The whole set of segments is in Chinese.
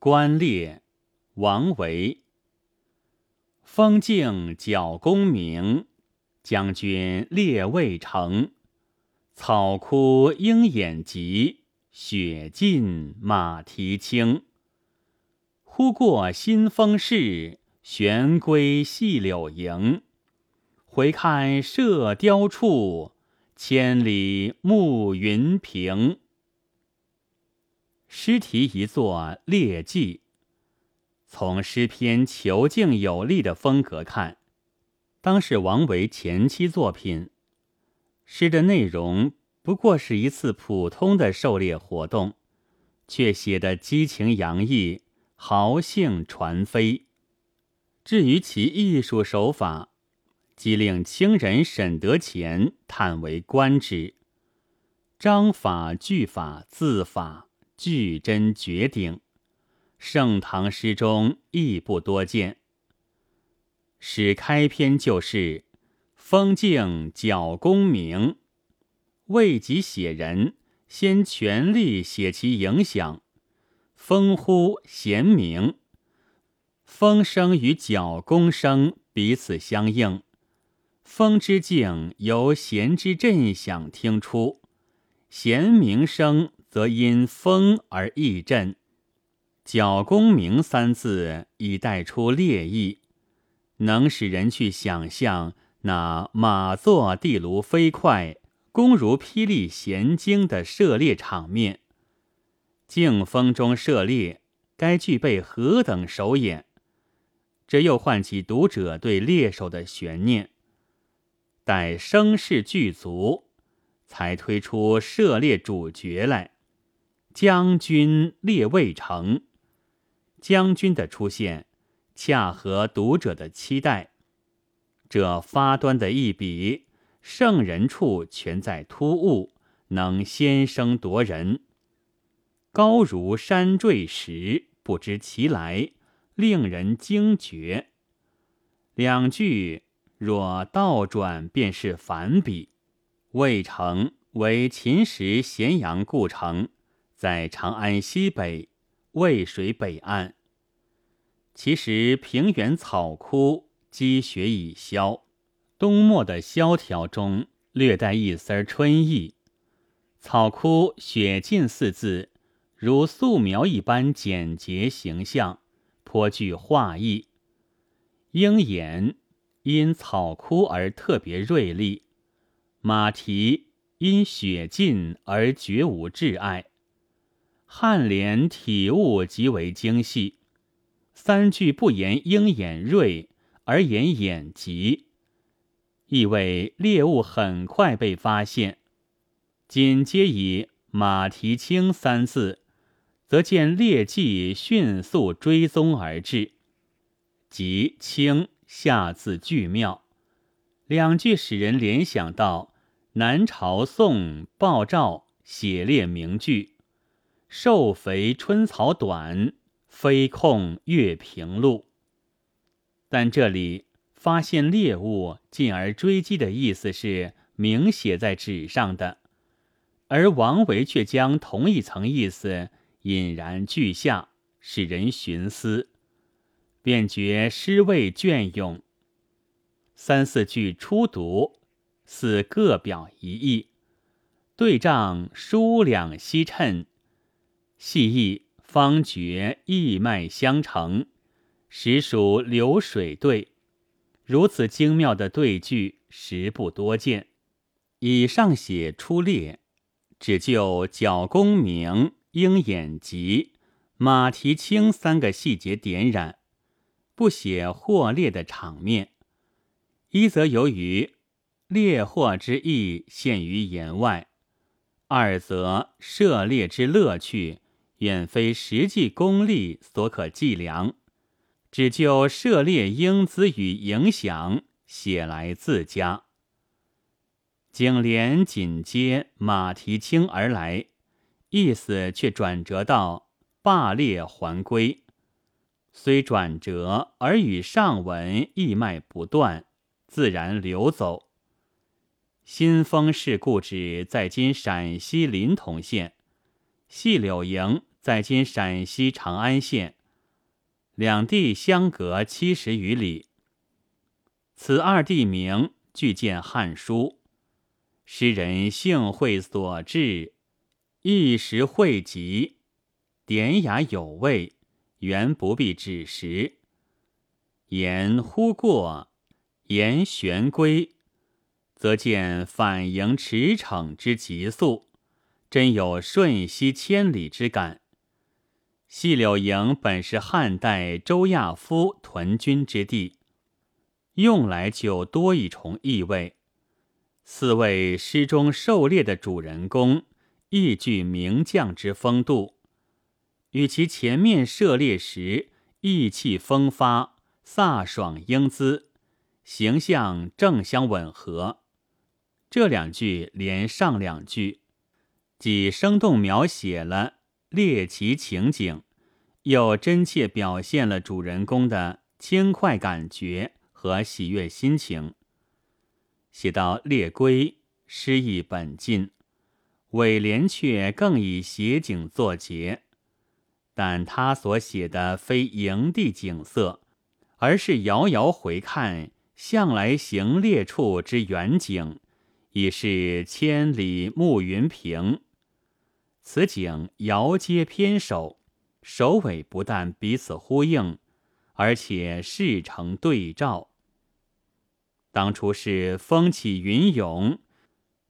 观猎，王维。风静角弓鸣，将军猎渭城。草枯鹰眼疾，雪尽马蹄轻。忽过新丰市，旋归细柳营。回看射雕处，千里暮云平。诗题一作《猎记》，从诗篇遒劲有力的风格看，当是王维前期作品。诗的内容不过是一次普通的狩猎活动，却写得激情洋溢，豪兴传飞。至于其艺术手法，即令清人沈德潜叹为观止。章法、句法、字法。句真绝顶，盛唐诗中亦不多见。始开篇就是“风静角弓鸣”，未及写人，先全力写其影响。风呼弦鸣，风声与角弓声彼此相应，风之静由弦之震响听出，弦鸣声。则因风而易振，角弓鸣三字已带出猎意，能使人去想象那马作地炉飞快，弓如霹雳弦惊的射猎场面。静风中射猎，该具备何等手眼？这又唤起读者对猎手的悬念。待声势俱足，才推出射猎主角来。将军列未成，将军的出现恰合读者的期待。这发端的一笔，胜人处全在突兀，能先声夺人。高如山坠石，不知其来，令人惊觉。两句若倒转，便是反比。渭城为秦时咸阳故城。在长安西北渭水北岸，其实平原草枯，积雪已消，冬末的萧条中略带一丝春意。草枯雪尽四字，如素描一般简洁形象，颇具画意。鹰眼因草枯而特别锐利，马蹄因雪尽而绝无挚爱。颔联体物极为精细，三句不言鹰眼锐，而言眼疾，意味猎物很快被发现。紧接以马蹄轻三字，则见猎迹迅速追踪而至。即轻下字巨妙，两句使人联想到南朝宋鲍照写猎名句。瘦肥春草短，飞控月平路。但这里发现猎物进而追击的意思是明写在纸上的，而王维却将同一层意思引然俱下，使人寻思，便觉诗味隽永。三四句初读，似各表一意，对仗疏两稀衬。细意方觉一脉相承，实属流水对。如此精妙的对句，实不多见。以上写出猎，只就角弓鸣、鹰眼疾、马蹄轻三个细节点染，不写获猎的场面。一则由于猎获之意限于言外，二则涉猎之乐趣。远非实际功力所可计量，只就涉猎英姿与影响写来自佳。颈联紧接马蹄轻而来，意思却转折到罢猎还归，虽转折而与上文一脉不断，自然流走。新丰市故址在今陕西临潼县，细柳营。在今陕西长安县，两地相隔七十余里。此二地名俱见《汉书》，诗人兴会所致，一时汇集，典雅有味，原不必指实。言忽过，言旋归，则见反迎驰骋之急速，真有瞬息千里之感。细柳营本是汉代周亚夫屯军之地，用来就多一重意味。四位诗中狩猎的主人公，亦具名将之风度，与其前面涉猎时意气风发。飒爽英姿，形象正相吻合。这两句连上两句，既生动描写了猎奇情景，又真切表现了主人公的轻快感觉和喜悦心情。写到猎龟，诗意本尽；尾联却更以写景作结，但他所写的非营地景色。而是遥遥回看向来行猎处之远景，已是千里暮云平。此景遥接偏首，首尾不但彼此呼应，而且事成对照。当初是风起云涌，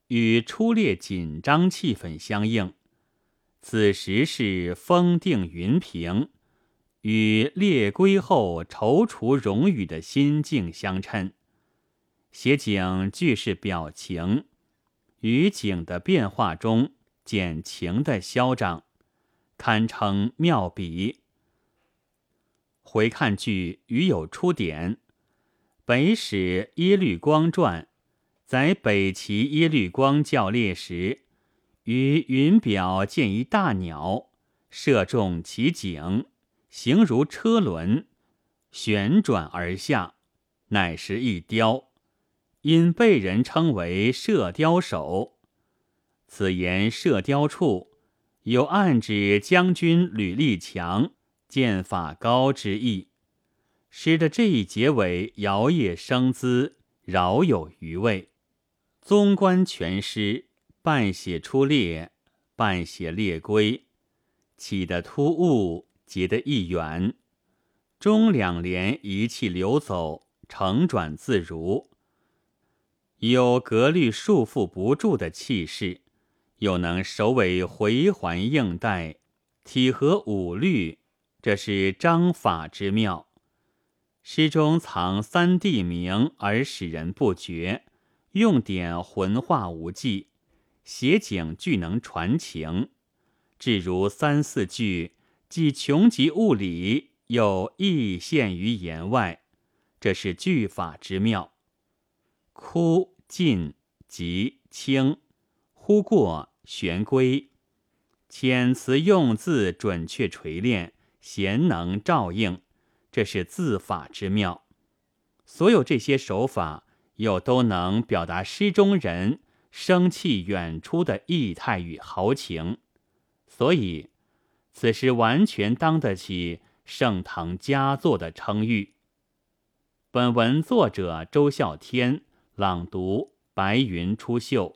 与初猎紧张气氛相应；此时是风定云平。与猎归后踌躇容语的心境相称，写景俱是表情，于景的变化中见情的嚣张，堪称妙笔。回看句余有出典，《北史耶律光传》在北齐耶律光教猎时，于云表见一大鸟，射中其颈。形如车轮，旋转而下，乃是一雕，因被人称为射雕手。此言射雕处，有暗指将军吕立强剑法高之意，使得这一结尾摇曳生姿，饶有余味。纵观全诗，半写出猎，半写猎归，起得突兀。结得一远，中两联一气流走，承转自如，有格律束缚不住的气势，又能首尾回环应带，体合五律，这是章法之妙。诗中藏三地名而使人不觉，用典浑化无际，写景俱能传情，至如三四句。既穷极物理，又亦限于言外，这是句法之妙。枯尽及清，忽过玄归，遣词用字准确锤炼，贤能照应，这是字法之妙。所有这些手法，又都能表达诗中人生气远出的意态与豪情，所以。此诗完全当得起盛唐佳作的称誉。本文作者周孝天朗读：白云出岫。